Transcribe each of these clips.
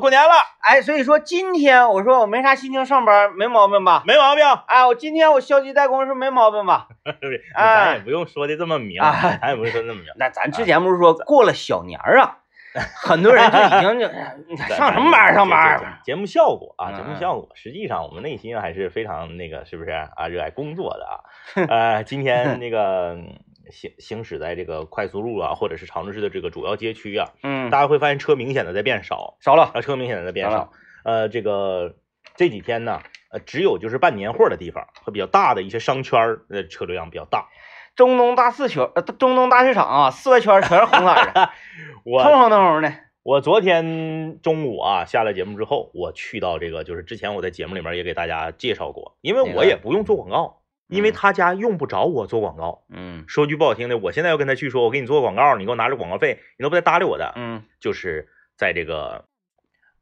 过年了，哎，所以说今天我说我没啥心情上班，没毛病吧？没毛病。哎，我今天我消极怠工是没毛病吧？咱也不用说的这么明，哎咱也不用说那么明。那咱之前不是说过了小年儿啊，很多人就已经就 上什么班儿上班儿？节目效果啊，嗯节目效果。实际上我们内心还是非常那个，是不是啊？热爱工作的啊。呃，今天那个行行驶在这个快速路啊，或者是长春市的这个主要街区啊，嗯，大家会发现车明显的在变少。少了。啊，车明显的在变少。呃，这个这几天呢，呃，只有就是办年货的地方和比较大的一些商圈儿，呃，车流量比较大。中东大四圈，呃，中东大市场啊，四外圈全是红色的，我腾腾腾腾的。我昨天中午啊下了节目之后，我去到这个，就是之前我在节目里面也给大家介绍过，因为我也不用做广告，因为嗯他家用不着我做广告。嗯说句不好听的，我现在要跟他去说，我给你做个广告，你给我拿着广告费，你都不带搭理我的。嗯就是在这个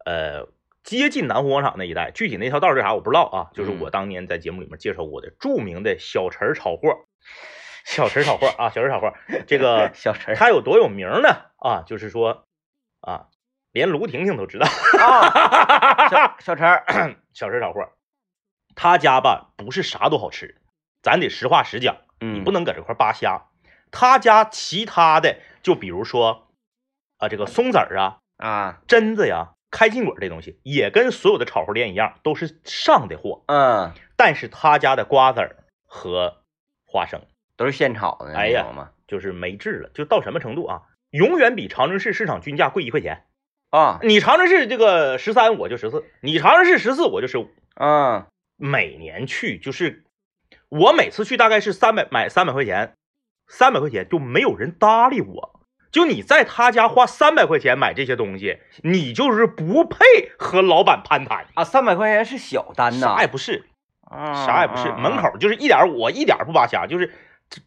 呃接近南湖广场那一带，具体那条道是啥我不知道啊。就是嗯我当年在节目里面介绍过的著名的小陈炒货，小陈炒货啊，小陈炒货，这个 小陈他有多有名呢？啊，就是说啊，连卢婷婷都知道，啊，小小陈儿，小陈炒货，他家吧不是啥都好吃，咱得实话实讲。你嗯不能搁这块扒瞎。他家其他的，就比如说啊，这个松子儿啊、啊，榛子呀、开心果这东西，也跟所有的炒货店一样，都是上的货。嗯，但是他家的瓜子儿和花生都是现炒的，哎呀。就是没治了，就到什么程度啊？永远比长春市市场均价贵一块钱。啊，你长春市这个十三，我就十四；你长春市十四，我就十五。嗯每年去就是，我每次去大概是三百买三百块钱，三百块钱就没有人搭理我。就你在他家花三百块钱买这些东西，你就是不配和老板攀谈，啊，三百块钱是小单呐啥，也不是，啊啥也不是，啊门口就是一点我一点不扒瞎，就是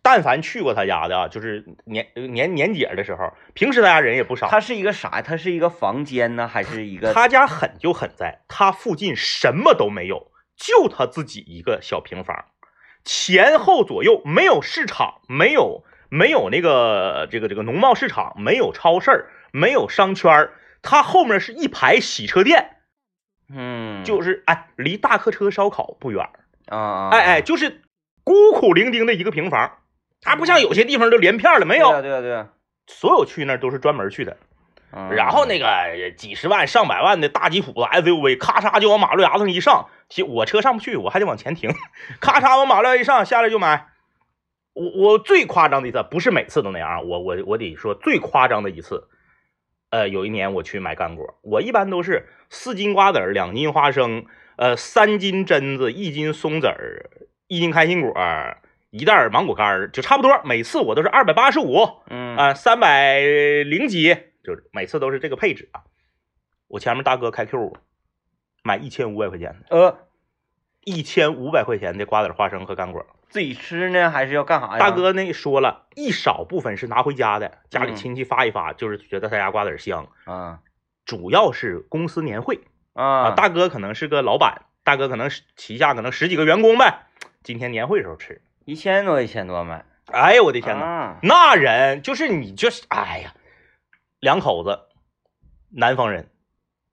但凡去过他家的啊，就是年年年节的时候，平时他家人也不少。他是一个啥呀？它是一个房间呢，还是一个？他家狠就狠在，他附近什么都没有，就他自己一个小平房，前后左右没有市场，没有没有那个这个这个农贸市场，没有超市儿，没有商圈儿，他后面是一排洗车店，嗯，就是哎，离大客车烧烤不远儿，啊啊，哎哎，就是孤苦伶仃的一个平房，它不像有些地方都连片儿了，没对啊有，对啊对啊，所有去那儿都是专门去的。嗯然后那个几十万、上百万的大吉普子 SUV，咔嚓就往马路牙子上一上，其我车上不去，我还得往前停，咔嚓往马路牙一上，下来就买。我我最夸张的一次，不是每次都那样啊，我我我得说最夸张的一次，呃，有一年我去买干果，我一般都是四斤瓜子儿，两斤花生，呃，三斤榛子，一斤松子儿，一斤开心果，一袋芒果干儿，就差不多。每次我都是二百八十五，嗯啊，三百零几，就是每次都是这个配置啊。我前面大哥开 Q 五，买一千五百块钱的，呃，一千五百块钱的瓜子、花生和干果。自己吃呢，还是要干啥呀？大哥那说了一少部分是拿回家的，家里嗯亲戚发一发，就是觉得他家瓜子香。啊主要是公司年会啊，啊，大哥可能是个老板，大哥可能是旗下可能十几个员工呗。今天年会时候吃，一千多一千多买，哎呦我的天哪！呐！那人就是你就是哎呀，两口子，南方人，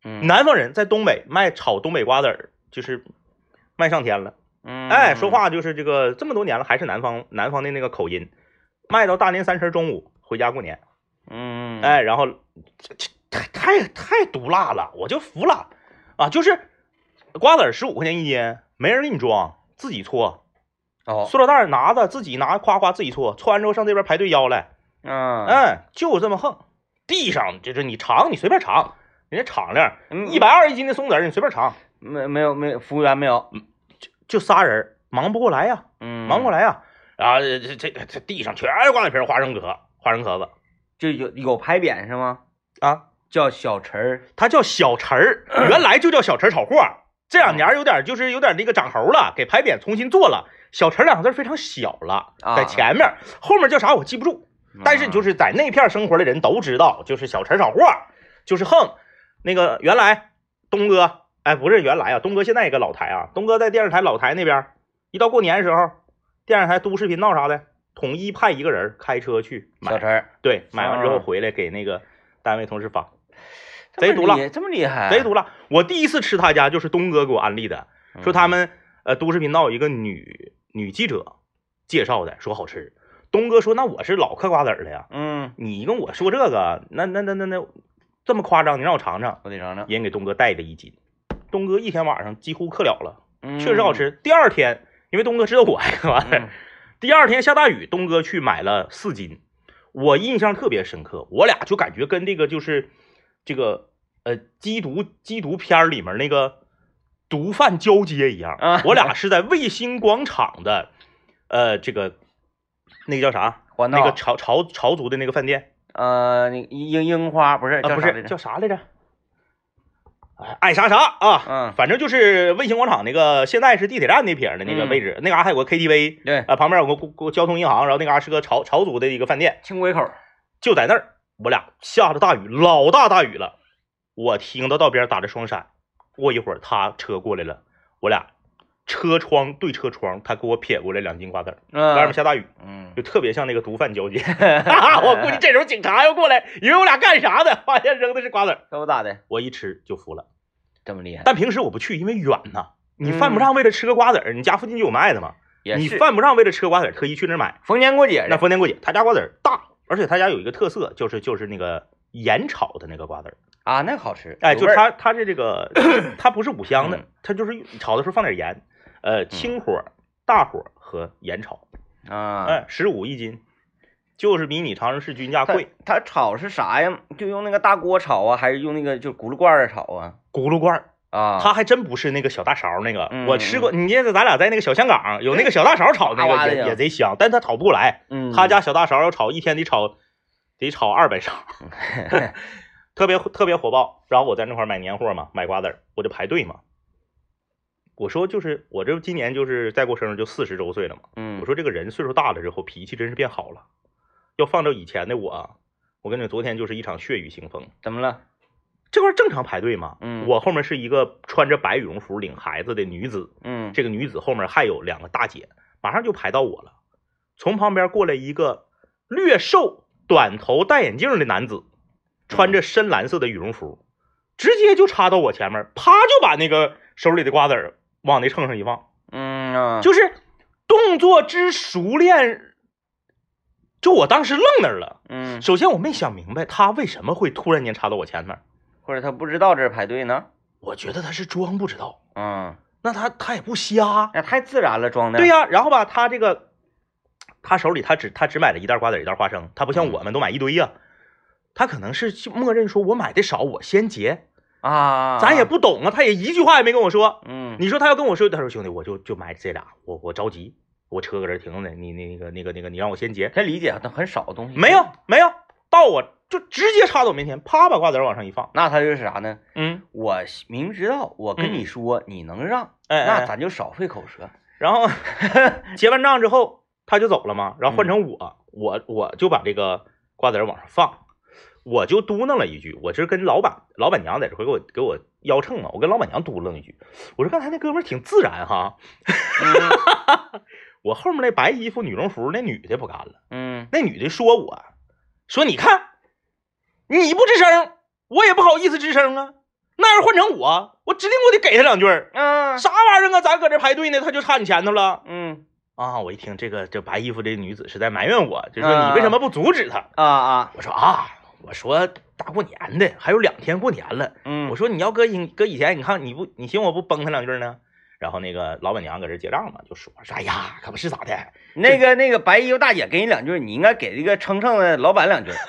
嗯南方人在东北卖炒东北瓜子儿，就是卖上天了。嗯，哎，说话就是这个这么多年了，还是南方南方的那个口音，卖到大年三十中午回家过年。嗯，哎，然后这这太太太毒辣了，我就服了啊！就是瓜子十五块钱一斤，没人给你装，自己搓，哦，塑料袋拿着自己拿，夸夸自己搓，搓完之后上这边排队要来。嗯嗯，就这么横，地上就是你尝，你随便尝，人家敞亮，嗯一百二一斤的松子儿你随便尝，没没有没有服务员没有，就仨人忙不过来呀，嗯，忙不过来呀。然后这这这这地上全是瓜子皮儿、花生壳、花生壳子就有有牌匾是吗？啊，叫小陈儿，它叫小陈儿，原来就叫小陈炒货，这两年有点就是有点那个长猴了，给牌匾重新做了。小陈两个字非常小了，啊在前面，后面叫啥我记不住。但是就是是在那片生活的人都知道，就是小陈炒货，就是横。那个原来东哥，哎，不是原来啊，东哥现在也个老台啊，东哥在电视台老台那边，一到过年的时候，电视台都市频道啥的，统一派一个人开车去买，小陈，对，买完之后啊回来给那个单位同事发。贼毒辣这么厉这么厉害，贼毒辣。我第一次吃他家就是东哥给我安利的，说他们呃都市频道有一个女女记者介绍的，说好吃。东哥说那我是老嗑瓜子儿的呀，嗯，你跟我说这个，那那那那那这么夸张，你让我尝尝。我得尝尝，人给东哥带了一斤，东哥一天晚上几乎嗑了了，嗯确实好，吃。第二天，因为东哥知道我爱嗑瓜子儿，嗯第二天下大雨，东哥去买了四斤，我印象特别深刻。我俩就感觉跟这个就是这个呃缉毒缉毒片儿里面那个毒贩交接一样啊。我俩是在卫星广场的呃这个那个叫啥？环那个朝朝朝族的那个饭店呃，那樱樱花不是啊，不是叫啥来着叫啥来着？哎，爱啥啥啊！嗯反正就是卫星广场那个，现在是地铁站那撇的那个嗯位置，那嘎还有个 KTV，对，啊，旁边有个交通银行，然后那嘎是个朝朝族的一个饭店，轻轨口，就在那儿，我俩下着大雨，老大大雨了，我听到道边打着双闪，过一会儿他车过来了，我俩车窗对车窗，他给我撇过来两斤瓜子儿，外面嗯下大雨，嗯。就特别像那个毒贩交接，我估计这时候警察要过来，以为我俩干啥呢，发现扔的是瓜子儿，可不咋的，我一吃就服了。这么厉害，但平时我不去，因为远呐。你犯不上为了吃个瓜子儿，你家附近就有卖的嘛。你犯不上为了吃个瓜子儿特意去那买。逢年过节，那逢年过节，他家瓜子儿大，而且他家有一个特色，就是就是那个盐炒的那个瓜子儿。啊，那个好吃，哎，就它它是这个，它不是五香的嗯，它就是炒的时候放点盐，呃，轻火、大火和盐炒，啊，哎，十五一斤，就是比你长春市均价贵。它炒是啥呀？就用那个大锅炒啊，还是用那个就轱辘罐儿炒啊？轱辘罐儿，啊，它还真不是那个小大勺那个，嗯我吃过。你记得咱俩在那个小香港有那个小大勺炒那个 也也贼香，但它炒不过来。嗯，他家小大勺要炒一天得炒得炒二百勺，特别特别火爆。然后我在那块儿买年货嘛，买瓜子儿，我就排队嘛。我说就是我这今年就是再过生日就四十周岁了嘛。嗯，我说这个人岁数大了之后脾气真是变好了。要放到以前的我，我跟你昨天就是一场血雨腥风。怎么了？这块儿正常排队吗，嗯我后面是一个穿着白羽绒服领孩子的女子，嗯，这个女子后面还有两个大姐，马上就排到我了。从旁边过来一个略瘦、短头、戴眼镜的男子，穿着深蓝色的羽绒服，直接就插到我前面，啪就把那个手里的瓜子儿往那秤上一放，嗯啊，就是动作之熟练。就我当时愣那儿了。嗯，首先我没想明白他为什么会突然间插到我前面，或者他不知道这儿排队呢？我觉得他是装不知道，嗯，那他他也不瞎，那太自然了，装的。对呀、然后吧，他这个，他手里他只他只买了一袋瓜子，一袋花生，他不像嗯我们都买一堆呀、他可能是默认说我买的少，我先结，啊，咱也，不懂啊，他也一句话也没跟我说。嗯，你说他要跟我说，他说兄弟，我就就买这俩，我我着急，我车搁这停着呢，你那个那个那个，你让我先结。他理解，但很少的东西。没有，没有，到我就直接插到我面前，啪把瓜子往上一放。那他就是啥呢？嗯，我明知道，我跟嗯你说，你能让，哎，那哎咱就少费口舌。然后 结完账之后，他就走了嘛，然后换嗯成我，我我就把这个瓜子往上放，我就嘟囔了一句，我这跟老板老板娘在这块给我给我腰秤嘛，我跟老板娘嘟囔一句，我说刚才那哥们儿挺自然哈，嗯。我后面那白衣服女绒服那女的不干了，嗯。那女的说我说你看你不吱声，我也不好意思吱声啊，那要换成我，我指定我得给他两句儿，嗯。啥玩意儿啊，咱搁这排队呢，他就插你前头了。嗯。啊！我一听这个这白衣服这女子是在埋怨我，就说你为什么不阻止他？啊啊。我说啊，我说大过年的还有两天过年了，嗯，我说你要搁以搁以前，你看你不你寻我不崩他两句呢？然后那个老板娘搁这结账嘛，就说说哎呀，可不是咋的，那个那个白衣服大姐给你两句，你应该给这个称称的老板两句。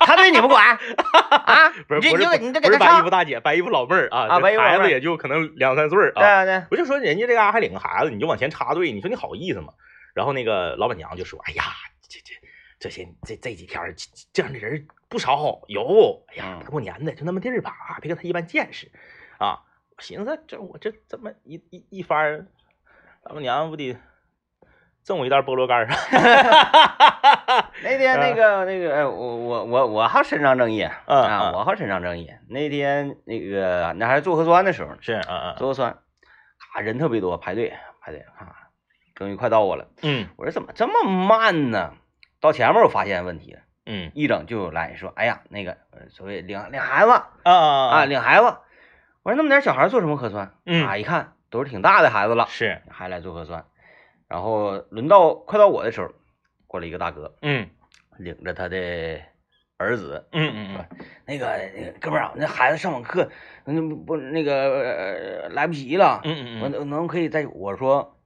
他对你不管 啊？不是不是你就给他不是白衣服。大姐，白衣服老妹儿啊，啊白衣服孩子也就可能两三岁啊对啊。对，我就说人家这嘎还领个孩子，你就往前插队，你说你好意思吗？然后那个老板娘就说：“哎呀，这这这些这这几天这这样的人不少，有。哎呀，嗯大过年的就那么地儿吧，啊别跟他一般见识啊。”我寻思这我这这么一一一番儿，老板娘不得赠我一袋菠萝干儿哈？那天那个那个，哎，我我我我好伸张正义啊，嗯啊嗯我好伸张正义。那天那个那还是做核酸的时候呢，是，嗯嗯做核酸，啊人特别多，排队排队啊，终于快到我了。嗯我说怎么这么慢呢？到前面我发现问题了，嗯。一整就来说，哎呀，那个呃所谓领领孩子啊啊啊，领孩子。我说那么点小孩做什么核酸？嗯。啊，一看都是挺大的孩子了，是。还来做核酸。然后轮到快到我的时候，过来一个大哥，嗯。领着他的儿子，嗯嗯嗯。那个那个哥们儿啊，那孩子上网课，那不不那个、呃、来不及了，嗯嗯我能能可以再我说，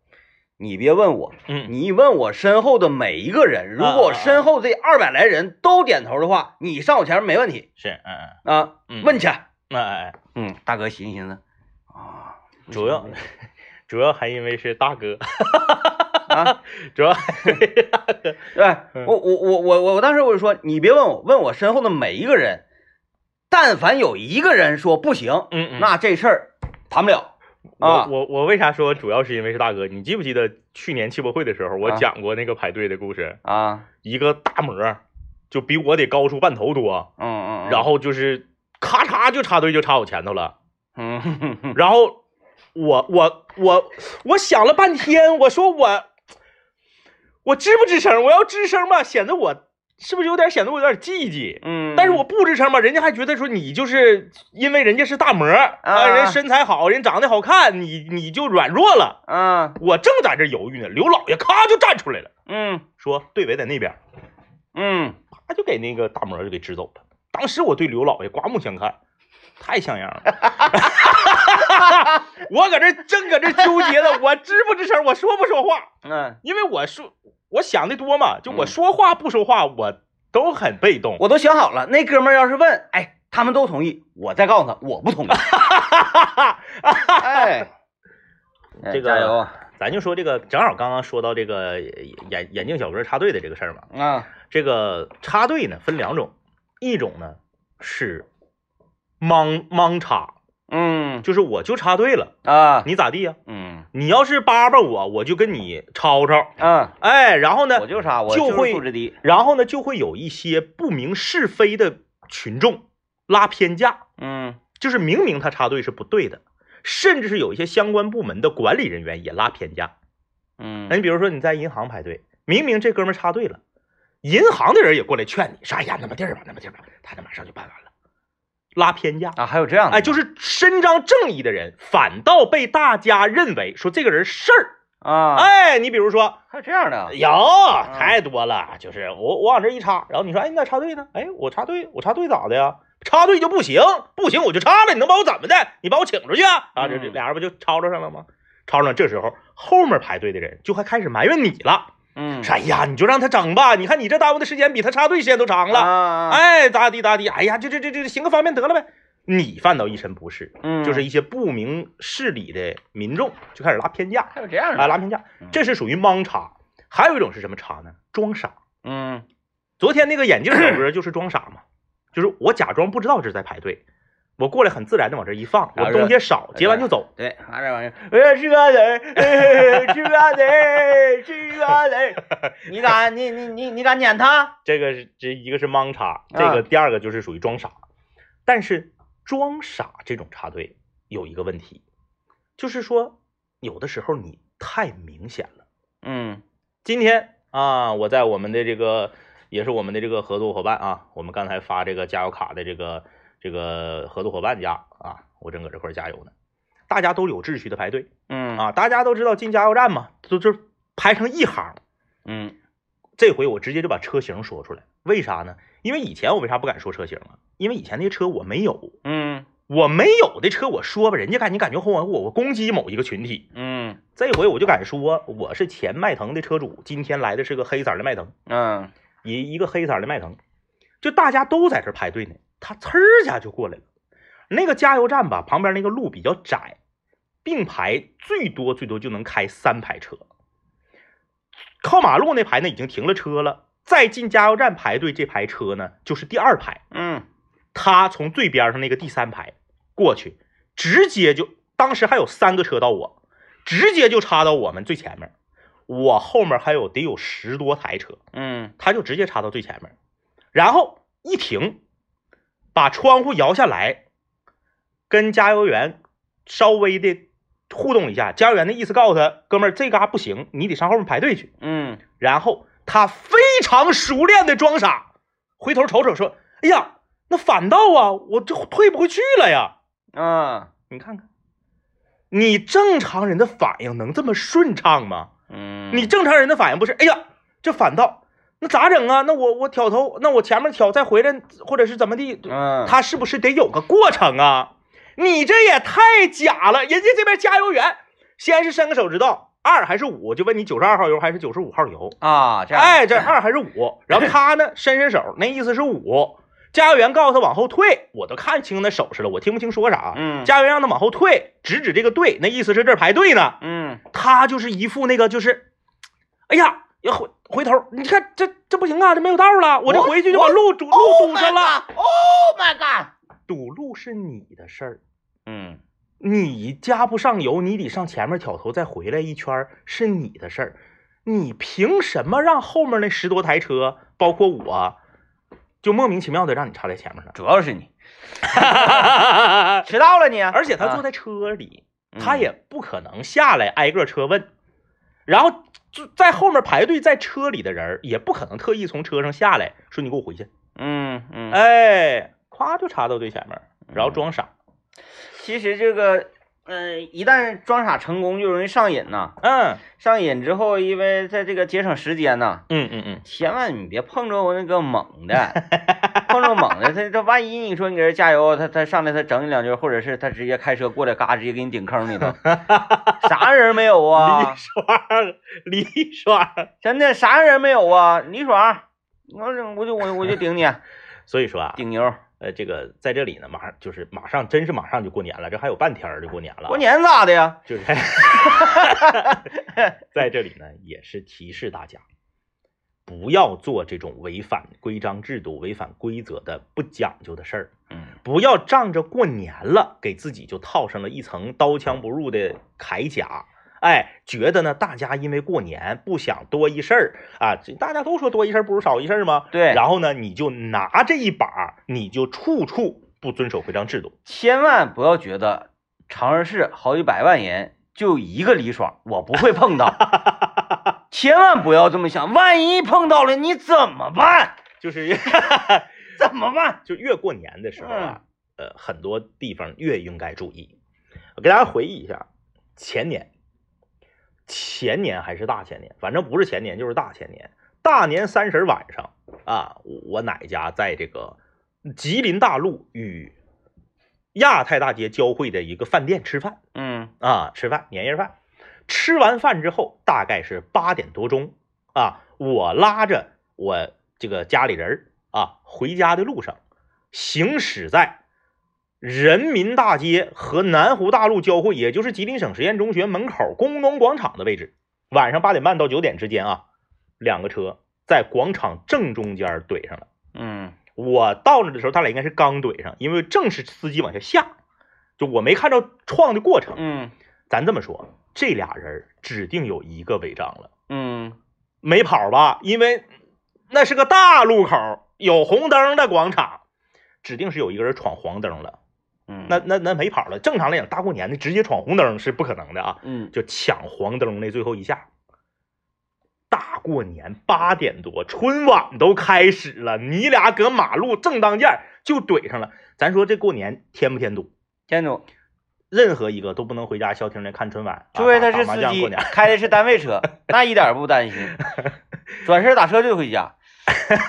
你别问我，嗯。你问我身后的每一个人，如果身后这二百来人都点头的话，你上我前面没问题是嗯嗯。啊，嗯。问去。那嗯，大哥寻思寻思啊，主要 主要还因为是大哥，啊，主要还是大哥，对嗯。我我我我我我当时我就说，你别问我，问我身后的每一个人，但凡有一个人说不行，嗯嗯，那这事儿谈不了我啊。我我为啥说主要是因为是大哥？你记不记得去年汽博会的时候，我啊讲过那个排队的故事？啊，一个大模就比我得高出半头多，嗯嗯，然后就是咔嚓就插队就插我前头了，嗯然后我我我我想了半天，我说我我吱不吱声？我要吱声吧，显得我是不是有点显得我有点积极？嗯，但是我不吱声吧，人家还觉得说你就是因为人家是大模啊，人身材好，人长得好看，你你就软弱了。啊，我正在这犹豫呢，刘老爷咔就站出来了，嗯说队尾在那边，嗯啪就给那个大模就给支走了。当时我对刘老爷刮目相看，太像样了。我搁这正搁这纠结呢，我吱不吱声，我说不说话？嗯，因为我说我想的多嘛，就我嗯说话不说话，我都很被动。我都想好了，那哥们儿要是问，哎，他们都同意，我再告诉他我不同意。哎，这个加油啊！咱就说这个，正好刚刚说到这个眼眼镜小哥插队的这个事儿嘛。啊，这个插队呢分两种，一种呢是盲盲插，嗯就是我就插队了，啊，你咋地呀？嗯你要是叭叭我，我就跟你吵吵，嗯，哎，然后呢我，就啥，我就会素质低。然后呢就会有一些不明是非的群众拉偏架，嗯就是明明他插队是不对的，甚至是有一些相关部门的管理人员也拉偏架。嗯那你比如说你在银行排队，明明这哥们儿插队了，银行的人也过来劝你，说哎呀那么地儿吧，那么地儿吧，他那马上就办完了，拉偏架。啊，还有这样的，哎，就是伸张正义的人，反倒被大家认为说这个人事儿。啊，哎，你比如说还有这样的，有太多了，就是我我往这一插，然后你说哎你咋插队呢？哎我插队我插队咋的呀？插队就不行，不行我就插了，你能把我怎么的？你把我请出去啊？啊这俩人不就吵吵上了吗？吵吵上，这时候后面排队的人就还开始埋怨你了。嗯，说哎呀，你就让他整吧，你看你这耽误的时间比他插队时间都长了，啊，哎，咋地咋地，哎呀，就这这这行个方便得了呗。你犯到一身不是，嗯，就是一些不明事理的民众就开始拉偏架，还有这样啊，的，拉偏架。嗯，这是属于盲插。还有一种是什么插呢？装傻。嗯。昨天那个眼镜小哥就是装傻嘛，就是我假装不知道这是在排队，我过来很自然的往这一放，我然后东西少，结完就走。对，拿这玩意儿，哎，吃瓜子吃瓜子儿，吃瓜子儿，你敢，你你你你敢撵他？这个是这一个是盲插，这啊个第二个就是属于装傻。但是装傻这种插队有一个问题，就是说有的时候你太明显了。嗯今天啊，我在我们的这个也是我们的这个合作伙伴啊，我们刚才发这个加油卡的这个这个合作伙伴家啊，我正搁这块加油呢。大家都有秩序的排队嗯啊，大家都知道进加油站嘛，就就排成一行。嗯这回我直接就把车型说出来，为啥呢？因为以前我为啥不敢说车型啊？因为以前那些车我没有，嗯我没有的车我说吧，人家感你感觉我我我攻击某一个群体。嗯这回我就敢说，我是前迈腾的车主，今天来的是个黑色的迈腾。嗯一一个黑色的迈腾，就大家都在这排队呢，他呲儿一下就过来了。那个加油站吧，旁边那个路比较窄，并排最多最多就能开三排车。靠马路那排呢已经停了车了，再进加油站排队这排车呢就是第二排。嗯他从最边上那个第三排过去，直接就当时还有三个车到我，直接就插到我们最前面。我后面还有得有十多台车，嗯他就直接插到最前面，然后一停，把窗户摇下来，跟加油员稍微的互动一下。加油员的意思告诉他，哥们儿这嘎不行，你得上后面排队去。嗯然后他非常熟练的装傻，回头瞅瞅说，哎呀，那反倒啊，我这退不回去了呀。啊你看看，你正常人的反应能这么顺畅吗？嗯，你正常人的反应不是，哎呀，这反道，那咋整啊？那我我挑头，那我前面挑再回来，或者是怎么地？嗯，他是不是得有个过程啊？你这也太假了！人家这边加油员先是伸个手指头，二还是五，就问你九十二号油还是九十五号油？啊，这样，哎，这二还是五，然后他呢伸伸手，那意思是五。加油员告诉他往后退，我都看清那手势了，我听不清说啥。嗯加油员让他往后退，指指这个队，那意思是这儿排队呢。嗯他就是一副那个就是，哎呀，要回回头，你看这这不行啊，这没有道了，我这回去就把路堵路堵上了。，Oh my god！堵路是你的事儿，嗯。你加不上油，你得上前面挑头再回来一圈是你的事儿，你凭什么让后面那十多台车，包括我，就莫名其妙的让你插在前面了？主要是你。迟到了你，而且他坐啊在车里，嗯。他也不可能下来挨个车问，然后就在后面排队在车里的人儿也不可能特意从车上下来说你给我回去，嗯嗯，哎，咵就插到最前面，然后装傻，其实这个，呃，一旦装傻成功，就容易上瘾呐。嗯。上瘾之后，因为在这个节省时间呐，嗯嗯嗯，千万你别碰着我那个猛的，碰着猛的，他这万一你说你给人加油，他他上来他整你两句，或者是他直接开车过来，嘎直接给你顶坑里头，啥人没有啊李啊？爽，李爽。真的啥人没有啊？李爽，你看我就我我就顶你，所以说啊，顶牛。呃，这个在这里呢，马上就是马上，真是马上就过年了，这还有半天就过年了。过年咋的呀？就是 在这里呢，也是提示大家，不要做这种违反规章制度、违反规则的不讲究的事儿。嗯不要仗着过年了，给自己就套上了一层刀枪不入的铠甲。哎，觉得呢，大家因为过年不想多一事儿啊，这大家都说多一事儿不如少一事儿吗？对然后呢，你就拿这一把，你就处处不遵守规章制度。千万不要觉得长安市好几百万人就一个李爽，我不会碰到。千万不要这么想，万一碰到了你怎么办？就是 怎么办？就越过年的时候啊，呃，很多地方越应该注意。我给大家回忆一下，前年、前年还是大前年，反正不是前年就是大前年。大年三十晚上啊，我我奶家在这个吉林大路与亚太大街交汇的一个饭店吃饭嗯啊，吃饭年夜饭。吃完饭之后，大概是八点多钟啊，我拉着我这个家里人儿啊回家的路上，行驶在人民大街和南湖大路交汇，也就是吉林省实验中学门口工农广场的位置。晚上八点半到九点之间啊，两个车在广场正中间怼上了。嗯我到那的时候，他俩应该是刚怼上，因为正是司机往下下，就我没看着撞的过程。嗯咱这么说，这俩人指定有一个违章了，嗯没跑吧？因为那是个大路口，有红灯的广场，指定是有一个人闯黄灯了。嗯，那那那没跑了。正常来讲，大过年的直接闯红灯是不可能的啊，嗯就抢黄灯那最后一下。大过年八点多，春晚都开始了，你俩搁马路正当间就怼上了。咱说这过年添不添堵？建筑，任何一个都不能回家消停的看春晚，啊除非他是司机。开的是单位车，那一点儿不担心，转身打车就回家，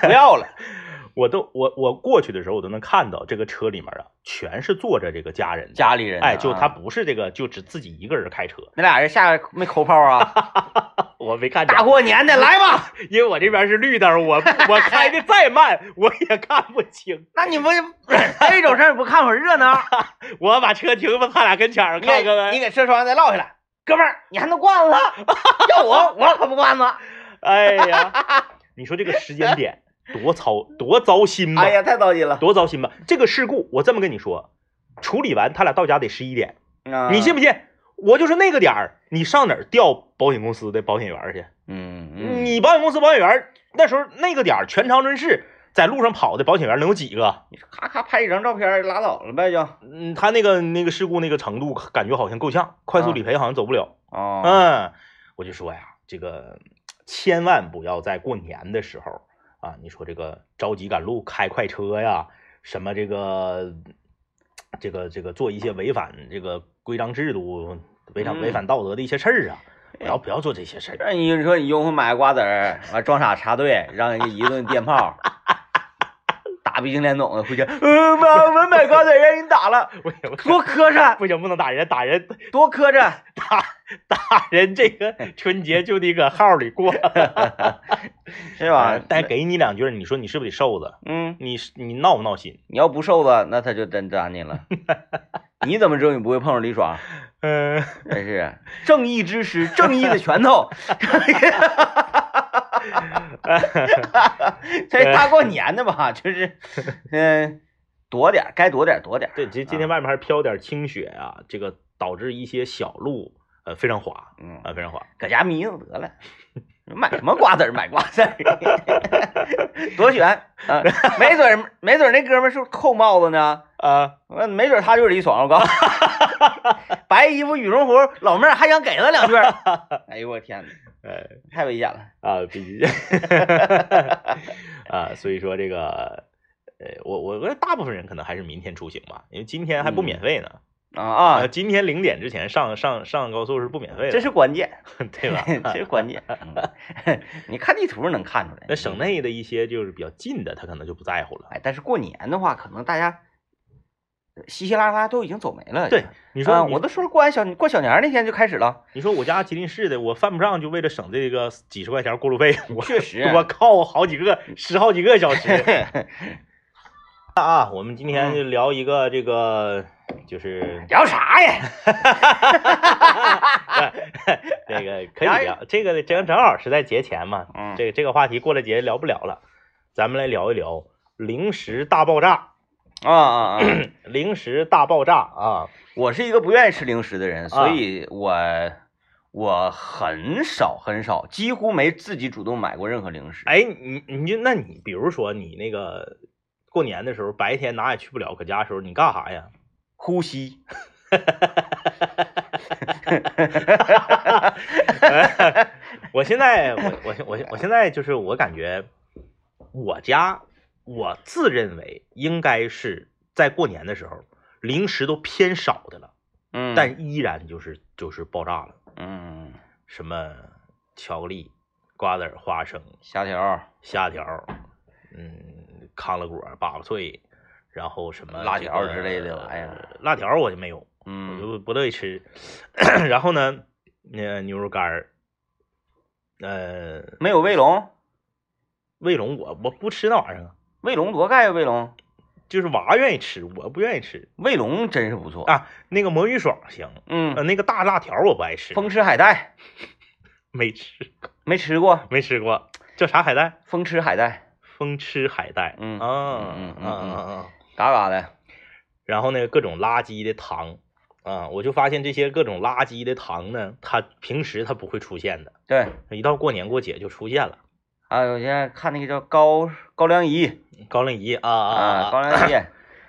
不要了。我都我我过去的时候，我都能看到这个车里面啊，全是坐着这个家人。家里人啊哎，就他啊不是这个，就只自己一个人开车。那俩人下来没抠炮啊？我没看见大，过年的来吧，因为我这边是绿灯，我我开的再慢，我也看不清。那你不这种事儿不看会儿热闹？我把车停到他俩跟前儿你看看呗。给你给车窗再落下来，哥们儿，你还能惯子？要我我可不惯子。哎呀，你说这个时间点多操多糟心吧？哎呀，太糟心了。多糟心吧！这个事故我这么跟你说，处理完他俩到家得十一点，你信？不信？我就是那个点儿，你上哪儿调保险公司的保险员去？嗯嗯，你保险公司保险员那时候那个点儿，全长春市在路上跑的保险员能有几个？你咔咔拍一张照片拉倒了呗就。嗯，他那个那个事故那个程度，感觉好像够呛，快速理赔好像走不了。哦，嗯，我就说呀，这个千万不要在过年的时候啊，你说这个着急赶路开快车呀，什么这个这个这个做一些违反这个规章制度、违反违嗯反道德的一些事儿啊，不要不要做这些事儿。那你说你用户买个瓜子儿，完装傻插队，让人家一顿电炮，打鼻青脸肿的回家，嗯 妈，我买瓜子儿让人打了，多磕碜，不行，不能打人，打人多磕碜。打打人，这个春节就得搁号里过，是吧呃？但给你两句，你说你是不是得受着？嗯，你你闹不闹心？你要不瘦子，那他就真扎你了。你怎么知道你不会碰上李爽？嗯、真是正义之师，正义的拳头。这大过年的吧，就是，嗯、躲点，该躲点躲点。对，今今天外面还飘点清雪啊，这个导致一些小路呃非常滑嗯，啊，非常滑。搁家眯着得了。买什么瓜子儿？买瓜子儿，多悬啊！没准儿没准儿那哥们儿是扣帽子呢？啊，呃没准儿他就是李爽，我告诉你，白衣服羽绒服，老妹儿还想给他两句儿。哎呦我天哪，呃太危险了。啊，必须啊，所以说这个呃，我我觉得大部分人可能还是明天出行吧，因为今天还不免费呢。啊啊，啊，今天零点之前上上上高速是不免费的，这是关键，对吧？这是关键。嗯 你看地图能看出来。那省内的一些就是比较近的，他可能就不在乎了。哎，但是过年的话，可能大家稀稀拉拉都已经走没了。对，你说啊，我都说过完小过小年那天就开始了。你说我家吉林市的，我犯不上就为了省这个几十块钱过路费，我确实，我靠好几个十好几个小时啊！我们今天就聊一个这个，就是聊啥呀？这个可以聊，这个正正好是在节前嘛，嗯，这个这个话题过了节聊不了了，咱们来聊一聊零食大爆炸，啊啊啊！零食大爆炸啊！我是一个不愿意吃零食的人，所啊以我我很少很少，几乎没自己主动买过任何零食。哎，你你就那你比如说你那个过年的时候，白天哪也去不了，搁家的时候你干啥呀？呼吸，我现在我我我我现在就是我感觉我家我自认为应该是在过年的时候零食都偏少的了，嗯，但依然就是就是爆炸了，嗯，什么巧克力、瓜子儿、花生、虾条、虾条，嗯，康乐果、粑粑脆，然后什么辣这个条之类的玩意儿，辣条我就没有，嗯我嗯就不乐意吃。然后呢，那牛肉干儿，呃，没有卫龙，卫龙我我不吃那玩意儿啊，卫龙多盖啊，卫龙，就是娃愿意吃，我不愿意吃卫龙真是不错。啊。那个魔芋爽行，呃，嗯，那个大辣条我不爱吃，风吃海带 没吃没吃过，没吃过，叫啥海带？风吃海带，风吃海带，嗯啊嗯嗯嗯啊啊啊！嘎嘎的。然后呢，各种垃圾的糖啊，我就发现这些各种垃圾的糖呢，它平时它不会出现的，对一到过年过节就出现了。啊，我现在看那个叫高高粱饴高粱饴啊啊啊，高粱饴。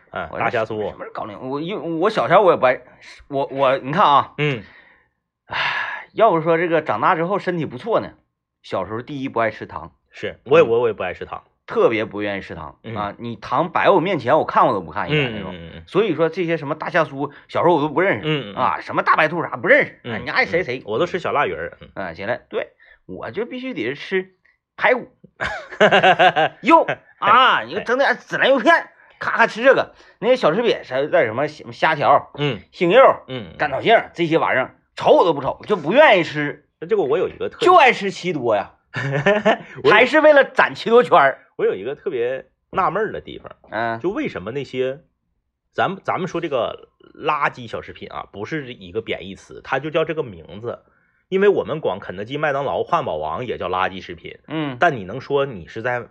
啊，大虾酥什么，是高粱？我因为我小时候我也不爱，我我你看啊，嗯唉，要不说这个长大之后身体不错呢，小时候第一不爱吃糖，是我也我我也不爱吃糖，特别不愿意吃糖嗯啊！你糖摆我面前，我看我都不看一眼那种。所以说这些什么大虾酥，小时候我都不认识嗯嗯啊，什么大白兔啥不认识，啊嗯，你爱谁谁。我都吃小腊鱼儿，嗯啊，行了，对我就必须得是吃排骨 肉 啊，你整点孜然肉片，咔咔吃这个。那些小食品，啥带什么虾条、嗯杏肉、嗯，干草杏这些玩意儿，瞅我都不瞅，就不愿意吃，那这个我有一个特，就爱吃奇多呀，还是为了攒奇多圈儿。我有一个特别纳闷儿的地方，嗯。就为什么那些，咱们咱们说这个垃圾小食品啊，不是一个贬义词，它就叫这个名字，因为我们管肯德基、麦当劳、汉堡王也叫垃圾食品，嗯。但你能说你是在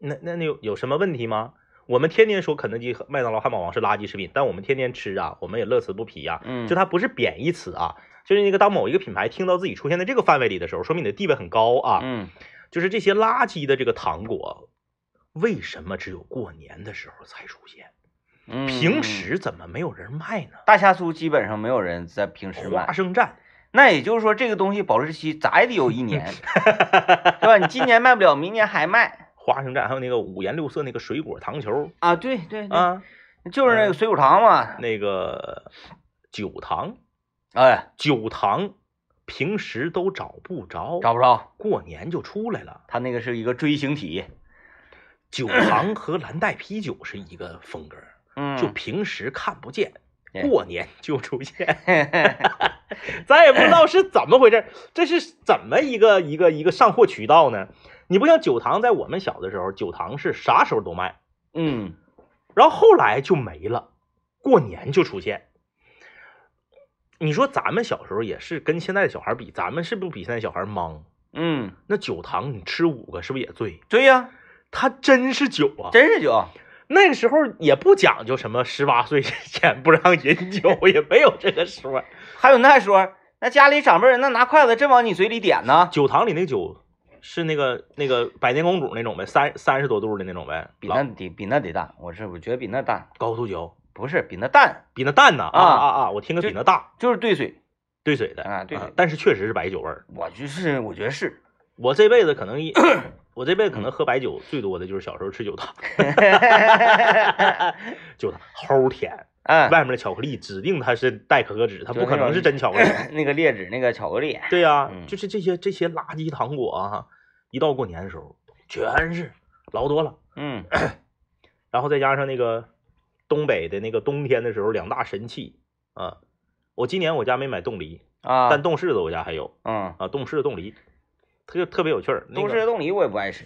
那那那有有什么问题吗？我们天天说肯德基、麦当劳、汉堡王是垃圾食品，但我们天天吃啊，我们也乐此不疲呀、嗯，就它不是贬义词啊，就是那个当某一个品牌听到自己出现在这个范围里的时候，说明你的地位很高啊。嗯就是这些垃圾的这个糖果，为什么只有过年的时候才出现？嗯，平嗯时怎么没有人卖呢？大虾酥基本上没有人在平时卖花，生蘸，那也就是说这个东西保质期咋也得有一年，对吧？你今年卖不了，明年还卖。花生蘸，还有那个五颜六色那个水果糖球啊，对对对，啊，就是那个水果糖嘛。那个酒糖，哎，酒糖平时都找不着，找不着，过年就出来了。他那个是一个锥形体。酒行和蓝带啤酒是一个风格，嗯，就平时看不见，过年就出现。咱也不知道是怎么回事，这是怎么一个一个一个上货渠道呢？你不像酒糖，在我们小的时候，酒糖是啥时候都卖，嗯，然后后来就没了，过年就出现。你说咱们小时候也是跟现在的小孩比，咱们是不是比现在小孩忙？嗯，那酒糖你吃五个是不是也醉？对呀，它真是酒啊！真是酒。那个时候也不讲究什么十八岁之前不让饮酒，也没有这个说。还有那说，那家里长辈人那拿筷子真往你嘴里点呢，酒堂里那个酒是那个那个百年公主那种呗，三三十多度的那种呗，比那得比那得大。我是我觉得比那大，高度酒不是比那淡，比那淡呐啊啊啊啊！我听个比那大，就是兑水。兑水的啊兑水但是确实是白酒味儿。我就是我觉得是，我这辈子可能一，我这辈子可能喝白酒最多的就是小时候吃酒糖，酒糖齁甜，嗯，外面的巧克力指定它是带可可脂，它不可能是真巧克力。那个劣质那个巧克力，对呀、嗯就是这些这些垃圾糖果啊，一到过年的时候全是老多了，嗯 然后再加上那个东北的那个冬天的时候两大神器啊，我今年我家没买冻梨，啊，但冻柿子我家还有。嗯，啊，冻柿子冻梨，特特别有趣儿。那个东施冻梨我也不爱吃，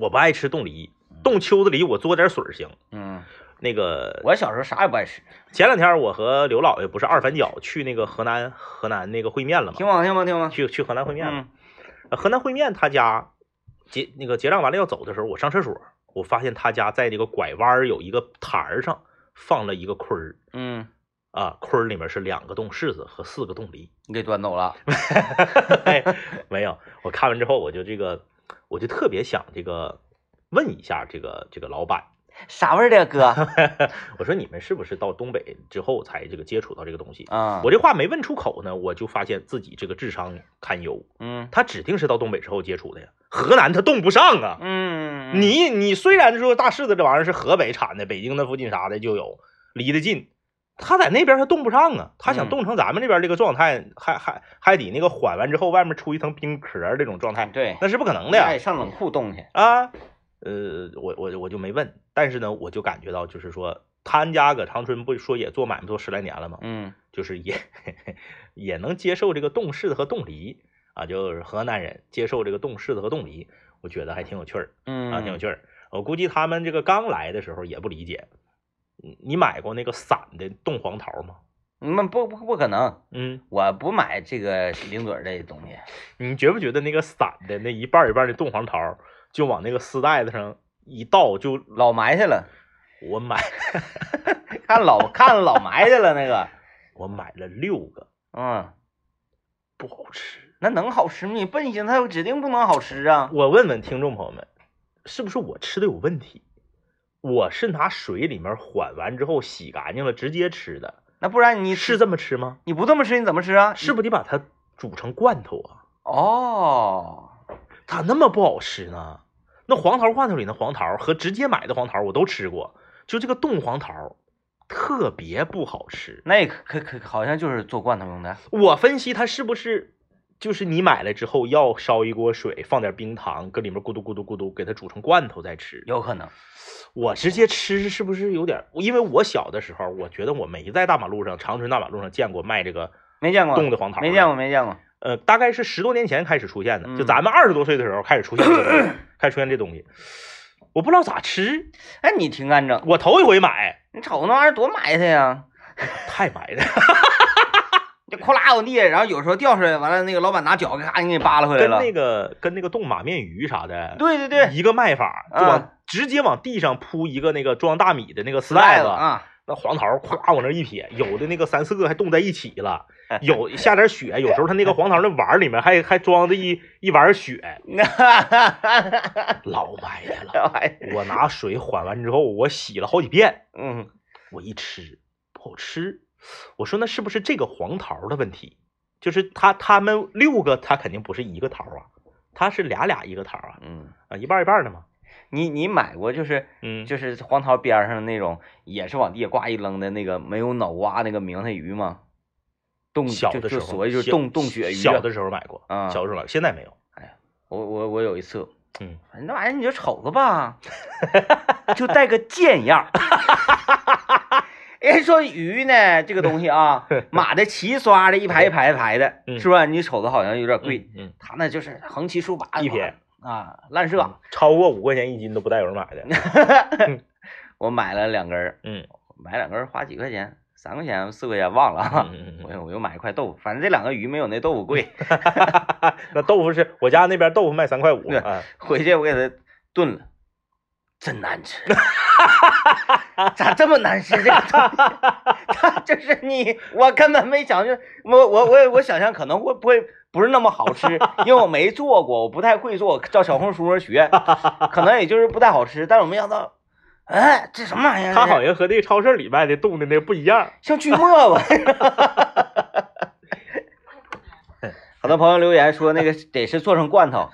我不爱吃冻梨，冻秋子梨我嘬点水儿行。嗯，那个我小时候啥也不爱吃，前两天我和刘老爷不是二反脚去那个河南河南那个烩面了吗？听吗？听吗？听吗，去去河南烩面了。嗯。呃河南烩面他家结那个结账完了要走的时候，我上厕所，我发现他家在这个拐弯儿有一个台儿上放了一个坤儿嗯，啊，坤儿里面是两个冻柿子和四个冻梨。你给端走了，哎，没有，我看完之后我就这个我就特别想这个问一下这个这个老板，啥味儿的哥？我说你们是不是到东北之后才这个接触到这个东西？啊，我这话没问出口呢，我就发现自己这个智商堪忧。嗯他指定是到东北之后接触的呀，河南他冻不上啊。嗯，你你虽然说大柿子这玩意儿是河北产的，北京那附近啥的就有，离得近，他在那边他冻不上啊，他想嗯冻成咱们这边这个状态，还还还得那个缓完之后外面出一层冰壳儿这种状态，对，那是不可能的呀哎，上冷库冻去，啊。呃，我我我就没问，但是呢，我就感觉到就是说，他家搁长春不说也做买卖做十来年了嘛？嗯 就是也 也能接受这个冻柿子和冻梨啊，就是河南人接受这个冻柿子和冻梨，我觉得还挺有趣儿啊，挺有嗯，趣儿。我估计他们这个刚来的时候也不理解。你你买过那个散的冻黄桃吗？那不不不可能，嗯，我不买这个零嘴儿的东西，你觉不觉得那个散的那一半一半的冻黄桃，就往那个丝带子上一倒，就老埋汰了，我买 看老看老埋汰了那个，我买了六个，嗯，不好吃。那能好吃吗？你笨行，它指定不能好吃啊。我问问听众朋友们，是不是我吃的有问题？我是拿水里面缓完之后洗干净了直接吃的，那不然你你是这么吃吗？你不这么吃你怎么吃啊？是不是得把它煮成罐头啊？哦，咋那么不好吃呢？那黄桃罐头里的黄桃和直接买的黄桃我都吃过，就这个冻黄桃特别不好吃。那可可可好像就是做罐头用的。我分析它是不是就是你买来之后要烧一锅水，放点冰糖，搁里面咕嘟咕嘟咕嘟给它煮成罐头再吃。有可能，我直接吃是不是有点？因为我小的时候，我觉得我没在大马路上长春大马路上见过卖这个没见过，冻的黄桃，没见过，。没见过。呃，大概是十多年前开始出现的，就嗯咱们二十多岁的时候开始出现这个东西，开始出现这东西。我不知道咋吃，哎，你挺干整，我头一回买，你瞅那玩意儿多埋汰呀！太埋汰，就哐啦往地下，然后有时候掉出来，完了那个老板拿脚给咔给你扒拉回来了。跟那个跟那个冻马面鱼啥的，对对对，一个卖法，就往、啊直接往地上铺一个那个装大米的那个丝丝带带子，子啊，那黄桃咵往那一撇，有的那个三四个还冻在一起了，有下点雪，有时候他那个黄桃那碗里面还还装着一一碗雪，老埋汰了。我拿水缓完之后，我洗了好几遍，嗯，我一吃不好吃，我说那是不是这个黄桃的问题？就是他他们六个，他肯定不是一个桃啊，他是俩俩一个桃啊，嗯，啊一半一半的嘛。你你买过就是嗯，就是黄桃边上的那种，也是往地下挂一扔的那个没有脑瓜那个明太鱼吗？冻小的时候，就所谓就是小冻冻鳕鱼。小的时候买过，啊小的时候买过，现在没有。哎我我我有一次，嗯，那玩意儿你就瞅着吧，就带个贱样儿。人 说鱼呢，这个东西啊，码的齐刷的，一排一排一排的，嗯是吧？你瞅着好像有点贵，嗯，它那就是横七竖八一撇啊，烂射。嗯，超过五块钱一斤都不带有人买的。我买了两根儿，嗯买两根儿花几块钱？三块钱、四块钱忘了我又我又买一块豆腐，反正这两个鱼没有那豆腐贵。那豆腐是我家那边豆腐卖三块五啊，回去我给它炖了，真难吃。咋这么难吃？这个东西，它就是你，我根本没想就我我我我想象可能会不会不是那么好吃，因为我没做过，我不太会做，照小红书上学，可能也就是不太好吃。但是我没想到，哎，这什么玩意儿？它好像和那个超市里卖的冻的那个不一样。像锯末吧。好多朋友留言说那个得是做成罐头，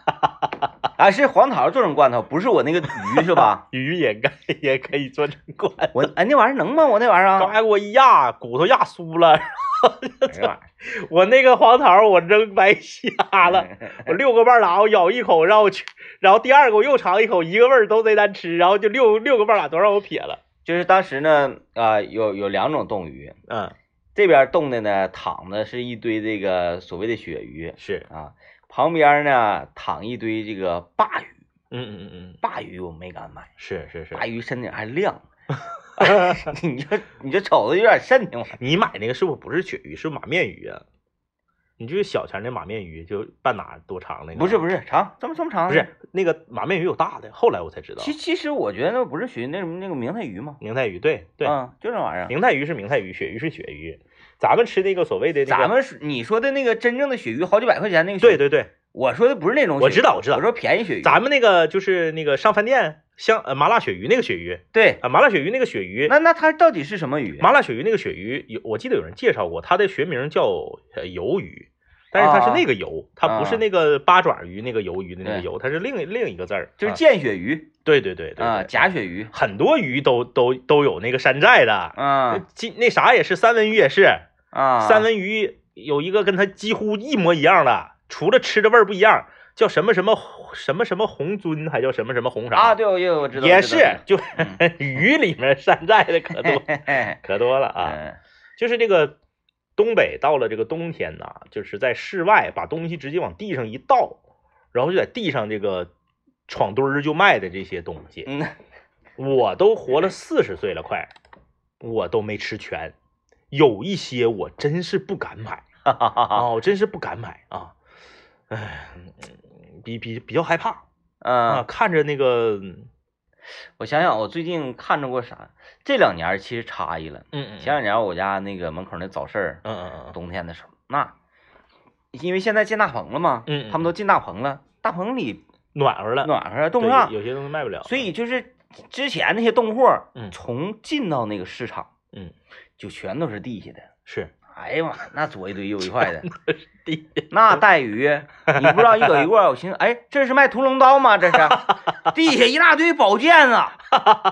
啊是黄桃做成罐头，不是我那个鱼是吧？鱼也该也可以做成罐，我哎那玩意儿能吗？我那玩意儿啊，刚才给我一压，骨头压酥了。哎呀我那个黄桃我扔白瞎了，我六个半拉我咬一口，然后去，然后第二个我又尝一口，一个味儿都贼难吃，然后就六六个半拉都让我撇了。就是当时呢，啊、有有两种冻鱼，嗯，这边冻的呢躺的是一堆这个所谓的鳕鱼是，啊，旁边呢躺一堆这个鲅鱼，嗯嗯嗯嗯，鲅鱼我没敢买，是是是。鲅鱼身体还亮，你这你这瞅着有点瘆得慌。你买那个是不是不是鳕鱼，是马面鱼啊？你就是小钱的马面鱼，就半拉多长那个？不是不是长这么这么长，不是那个马面鱼有大的，后来我才知道其。其实我觉得那不是鳕鱼，那种那个明太鱼吗？明太鱼，对对，嗯，就这玩意儿。明太鱼是明太鱼，鳕鱼是鳕鱼。咱们吃那个所谓的那个，咱们你说的那个真正的鳕鱼，好几百块钱那个，对对对，我说的不是那种我知道我知道。我说便宜鳕鱼，咱们那个就是那个上饭店香呃麻辣鳕鱼那个鳕鱼对，啊，麻辣鳕鱼那个鳕鱼，那那它到底是什么鱼？麻辣鳕鱼那个鳕鱼有，我记得有人介绍过，它的学名叫呃鱿鱼，但是它是那个鱿，它不是那个八爪鱼那个鱿鱼的那个对鱿，它是另另一个字儿，就是啊见鳕鱼。对对对对啊，对假鳕鱼很多鱼都都都有那个山寨的，啊。金那啥也是三文鱼也是，啊，三文鱼有一个跟它几乎一模一样的，除了吃的味儿不一样，叫什么什么什么什么红尊，还叫什么什么红啥啊，对，我我知道，也是，就嗯。鱼里面山寨的可多可多了啊。嗯。就是这个东北到了这个冬天呐，就是在室外把东西直接往地上一倒，然后就在地上这个闯堆儿就卖的这些东西，嗯，我都活了四十岁了，快，我都没吃全，有一些我真是不敢买。哈哈哈哈，啊，我真是不敢买啊，哎，嗯比比比较害怕啊，嗯，看着那个，我想想，我最近看着过啥？这两年其实差异了。嗯嗯前两年我家那个门口那早市儿，嗯嗯嗯。冬天的时候，那因为现在建大棚了嘛，嗯嗯。他们都进大棚了，大棚里暖和了，暖和了，冻上，有有些东西卖不了，所以就是之前那些冻货，嗯。从进到那个市场，嗯，就全都是地下的。是哎呀妈，那左一堆右一块的，地那带鱼，你不知道一走一过，我寻思，哎，这是卖屠龙刀吗？这是，地下一大堆宝剑啊，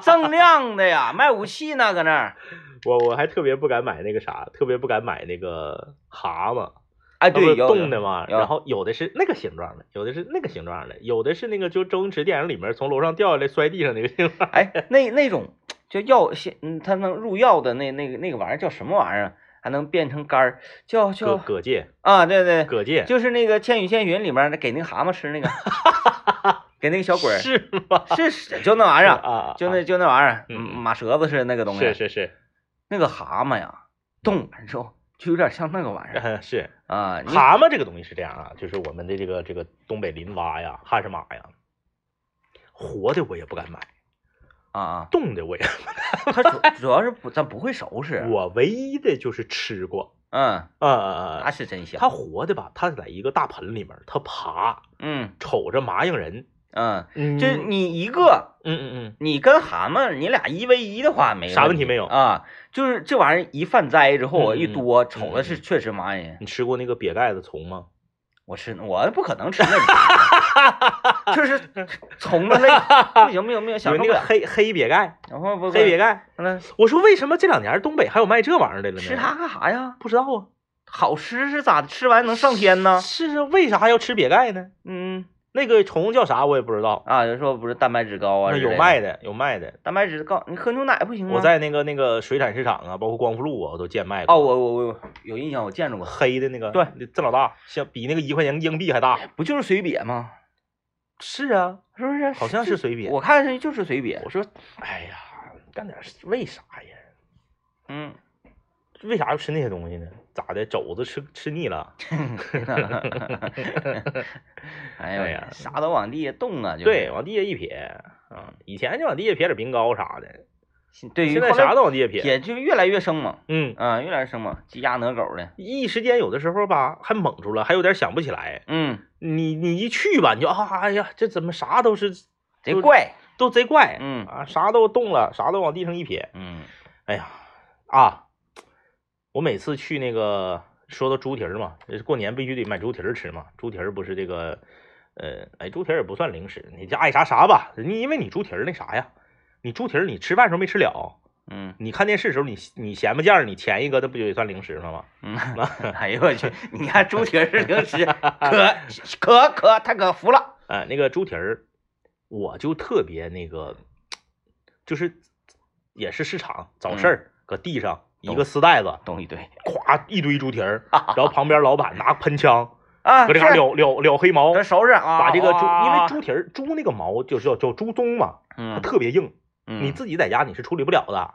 锃亮的呀，卖武器呢，搁那儿。我我还特别不敢买那个啥，特别不敢买那个蛤蟆，哎，对，冻的嘛。然后有的是那个形状的，有的是那个形状的，有的是那个就周星驰电影里面从楼上掉下来摔地上那个形状。哎，那那种就药现，嗯，它能入药的那那个那个玩意儿叫什么玩意儿？还能变成干儿，叫蛤叫葛芥，啊，对对，葛芥就是那个《千与千寻》里面给那个蛤蟆吃那个，给那个小鬼儿，是吗？是是就那玩意儿，啊，就那就那玩意儿，马舌子似的那个东西，是是是那个蛤蟆呀，冻完之后就有点像那个玩意儿 嗯是啊，蛤蟆这个东西是这样啊，就是我们的这个这个东北林蛙呀、哈什马呀，活的我也不敢买，啊啊，冻的我也，它主主要是不咱不会收拾，我唯一的就是吃过，嗯，啊啊啊那，是真香，它活的吧，它在一个大盆里面，它爬，嗯。瞅着麻痒人，嗯，嗯。就你一个。嗯嗯嗯，你跟蛤蟆，你俩一 v 一的话没啥问题没有。啊？就是这玩意儿一犯灾之后，一多嗯瞅着是确实麻人。你吃过那个瘪盖子虫吗？我吃，我不可能吃那种，就是虫子类，不行不行不行，享受不了。有那个黑黑瘪盖，然后不黑瘪盖。那我说为什么这两年东北还有卖这玩意儿的了呢？吃它干啥呀？不知道啊。好吃是咋的？吃完能上天呢？是啊，为啥要吃瘪盖呢？嗯那个虫叫啥我也不知道。啊，有说不是蛋白质高啊？有卖的，有卖的。蛋白质高，你喝牛奶不行吗？我在那个那个水产市场啊，包括光复路啊，我都见卖过。哦，我我我有印象，我见着过，黑的那个，对，这老大，像比那个一块钱硬币还大。不就是水瘪吗？是啊，是不是？好像是水瘪。我看是就是水瘪。我说，哎呀，干点为啥呀？嗯，为啥要吃那些东西呢？咋的？肘子吃吃腻了？哎呀啥都往地下动啊！就是对，往地下一撇啊，以前就往地下撇点冰糕啥的，对，现在啥都往地下撇。也就越来越生猛，嗯，啊，越来越生猛，鸡鸭鹅狗的，一时间有的时候吧，还懵住了，还有点想不起来。嗯，你你一去吧，你就啊，哎呀，这怎么啥都是贼怪，都贼怪，嗯啊，啥都动了，啥都往地上一撇。嗯哎呀，啊，我每次去那个说到猪蹄儿嘛，过年必须得买猪蹄儿吃嘛。猪蹄儿不是这个，呃，哎，猪蹄儿也不算零食，你家爱啥啥吧。你因为你猪蹄儿那啥呀，你猪蹄儿你吃饭时候没吃了，嗯你看电视时候你你闲巴件儿你前一个，那不就得算零食了吗？嗯，哎呦我去，你看猪蹄儿是零食，可可可他可服了，哎，那个猪蹄儿，我就特别那个，就是也是市场找事儿，搁地上一个丝袋子，东一堆咵一堆猪蹄儿，然后旁边老板拿喷枪。啊，搁这嘎是燎燎燎黑毛，咱收拾啊，把这个猪，因为啊猪蹄儿猪那个毛就是叫叫猪鬃嘛，它嗯，特别硬，嗯你自己在家你是处理不了的。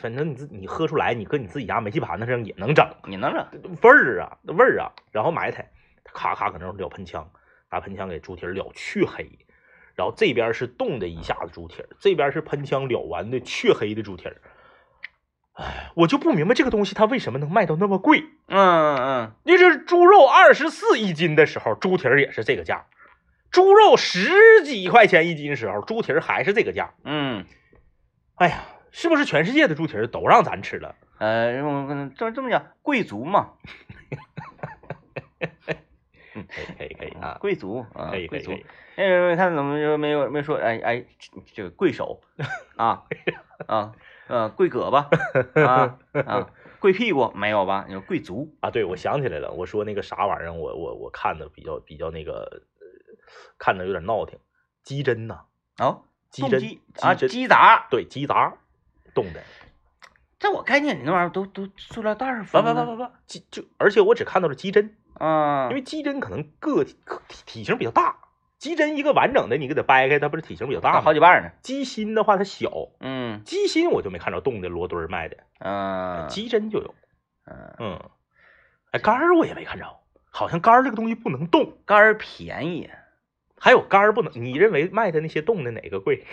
反正你自你喝出来，你搁你自己家煤气盘子上也能整你能整，味儿啊，味儿啊。然后埋汰，咔咔搁那儿燎喷枪，拿喷枪给猪蹄儿燎去黑，然后这边是冻的一下子猪蹄儿，这边是喷枪燎完的去黑的猪蹄儿。哎，我就不明白这个东西它为什么能卖到那么贵。嗯嗯嗯你这猪肉二十四一斤的时候，猪蹄儿也是这个价；猪肉十几块钱一斤的时候，猪蹄儿还是这个价。嗯哎呀，是不是全世界的猪蹄儿都让咱吃了？呃，我可能这这么讲，贵族嘛，可以可以可以啊，贵族啊可以，可贵族。哎，看怎么就没有没说，哎哎，这个贵手 啊啊呃贵胳膊啊啊贵屁股没有吧？你说贵足啊，对，我想起来了，我说那个啥玩意儿，我我我看的比较比较那个，呃看着有点闹挺，鸡胗呐、啊，鸡胗啊鸡杂，对，鸡杂冻的，在我概念里那玩意儿都都塑料袋儿不不不不不，鸡就而且我只看到了鸡胗，啊，因为鸡胗可能个体个体体型比较大，鸡胗一个完整的你给它掰开，它不是体型比较大吗？好几瓣呢，鸡心的话它小，嗯。鸡心我就没看着冻的罗墩儿卖的，嗯鸡胗就有，嗯，嗯，哎肝儿我也没看着，好像肝儿这个东西不能冻，肝儿便宜，还有肝儿不能，你认为卖的那些冻的哪个贵？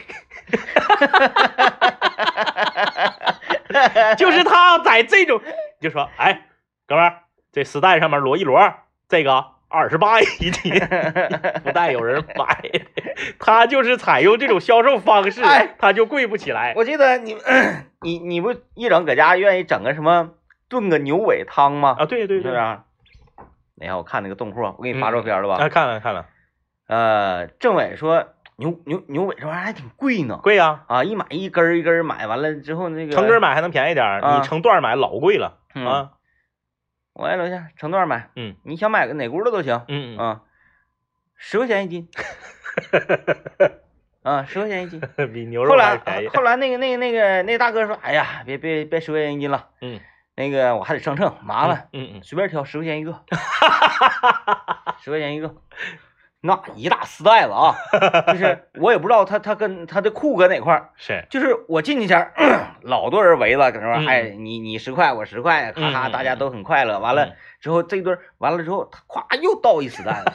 就是他在这种，就说，哎，哥们儿，这丝带上面罗一罗，这个二十八一斤，不带有人买，他就是采用这种销售方式哎，他就贵不起来。我记得你你你不一整搁家愿意整个什么炖个牛尾汤吗？啊，对对对，是不是？那天我看那个冻货，我给你发照片了吧？啊，看了看了，呃，政委说牛牛牛尾这玩意儿还挺贵呢，贵呀、啊，一买一根儿一根儿买完了之后那个成根儿买还能便宜点你成段儿买老贵了嗯啊。我在楼下成段买，嗯，你想买个哪轱辘都行，嗯嗯，啊，十块钱一斤，啊，十块钱一斤。比牛肉后来。后来那个那个那个那大哥说，哎呀，别别别十块钱一斤了，嗯，那个我还得上秤，麻烦，嗯嗯，随便挑十块钱一个，十块钱一个，那一大丝袋子啊，就是 我也不知道他他跟他的裤搁哪块儿，是，就是我进去前，老多人围着，搁那块，哎，你你十块，我十块，咔咔，大家都很快乐。完了之后，这一顿完了之后，他咵又倒一丝袋子，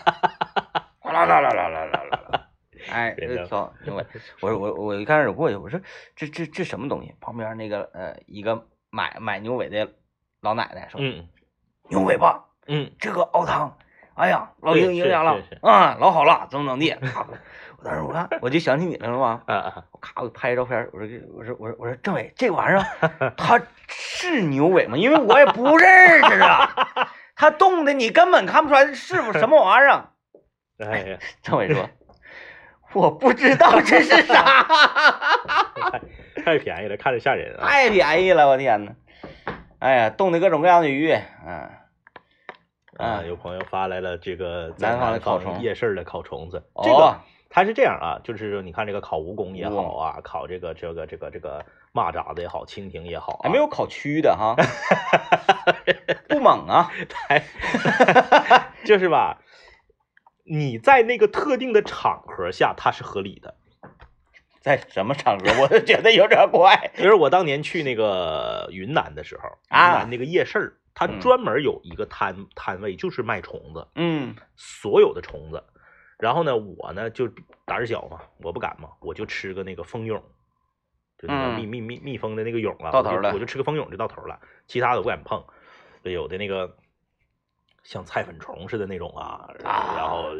哗啦啦啦啦啦啦啦，哎，操，牛尾我我我一开始过去，我说这这这什么东西？旁边那个呃一个买买牛尾的老奶奶说，牛尾巴，嗯，这个熬汤。哎呀，老对营营养了啊，老好了，怎么怎么地。我当时我看我就想起你来了嘛，啊啊，我咔我拍照片，我说给我说我说我说政委这玩意儿 它是牛尾吗？因为我也不认识啊，它冻的你根本看不出来是不什么玩意儿啊。哎呀，政委说：“我不知道这是啥，太太便宜了，看着吓人啊！太便宜了，我天呐！哎呀，冻的各种各样的鱼，嗯啊，有朋友发来了这个在南方的烤虫夜市的烤虫子，这个哦，它是这样啊，就是说你看这个烤蜈蚣也好啊，烤这个这个这个这个蚂蚱子也好，蜻蜓也好、啊，还没有烤蛆的哈，不猛啊，就是吧？你在那个特定的场合下，它是合理的。在什么场合我都觉得有点怪。就是我当年去那个云南的时候，啊云南那个夜市儿，它嗯。专门有一个摊摊位，就是卖虫子，嗯。所有的虫子。然后呢，我呢就胆儿小嘛，我不敢嘛，我就吃个那个蜂蛹，就那个嗯。蜜蜜蜜蜜蜂的那个蛹啊，到头了。我就吃个蜂蛹就到头了，其他的我不敢碰。有的那个像菜粉虫似的那种啊，啊。然后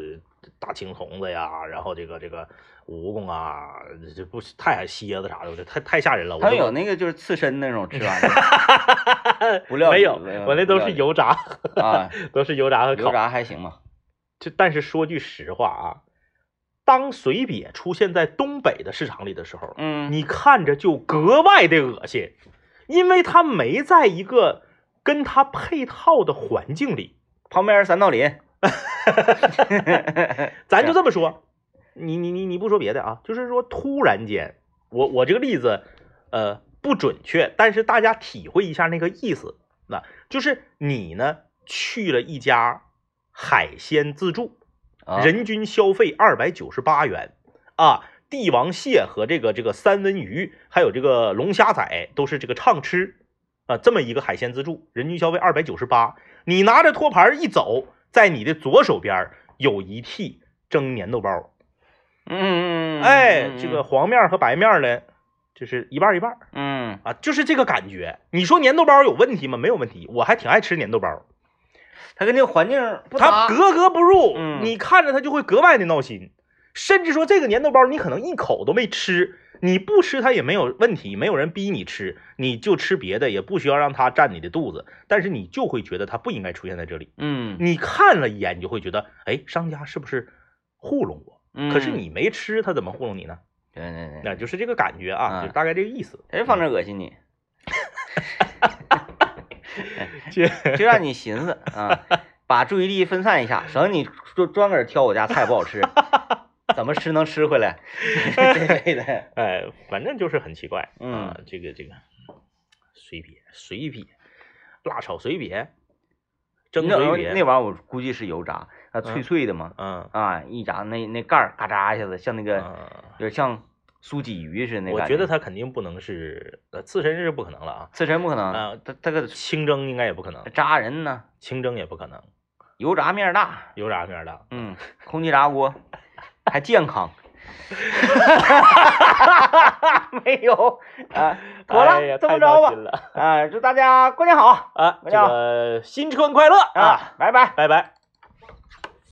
大青虫子呀，然后这个这个蜈蚣啊，这不是太蝎子啥的，这太太吓人了。我有那个就是刺身那种吃完的 不料理没有，没有我那都是油炸，啊，都是油炸和烤油烤。炸还行吧？就但是说句实话啊，当水瘪出现在东北的市场里的时候，嗯，你看着就格外的恶心，因为它没在一个跟它配套的环境里。旁边是三道林，咱就这么说，你你你你不说别的啊，就是说突然间，我我这个例子呃不准确，但是大家体会一下那个意思，那就是你呢去了一家海鲜自助，啊人均消费二百九十八元啊，帝王蟹和这个这个三文鱼，还有这个龙虾仔都是这个畅吃啊，这么一个海鲜自助，人均消费二百九十八。你拿着托盘一走，在你的左手边有一屉蒸粘豆包，嗯哎，嗯这个黄面和白面的，就是一半一半嗯，啊，就是这个感觉。你说粘豆包有问题吗？没有问题，我还挺爱吃粘豆包。它跟这个环境不，它格格不入，嗯你看着它就会格外的闹心。甚至说这个粘豆包你可能一口都没吃，你不吃它也没有问题，没有人逼你吃，你就吃别的，也不需要让它占你的肚子。但是你就会觉得它不应该出现在这里。嗯，你看了一眼，你就会觉得，哎，商家是不是糊弄我？嗯可是你没吃，他怎么糊弄你呢？对对对，那就是这个感觉啊，嗯就大概这个意思。谁放这恶心你，这就让你寻思啊，把注意力分散一下，省得你专专个儿挑我家菜不好吃，怎么吃能吃回来 这类的。哎，反正就是很奇怪，嗯啊，这个这个随瘪随瘪，辣炒随瘪，蒸那水瘪，玩意儿那玩意儿我估计是油炸，它脆脆的嘛，嗯啊，一炸那那盖儿嘎扎一下子，像那个嗯，有点像酥鲫鱼似的那我感觉得它肯定不能是呃刺身是不可能了啊，刺身不可能，啊它它个清蒸应该也不可能，扎人呢，清蒸也不可能，油炸面儿大，油炸面大，嗯，空气炸锅还健康。没有啊，妥了，哎这么着吧啊，祝大家过年好啊，这个新春快乐啊，啊，拜拜。拜拜。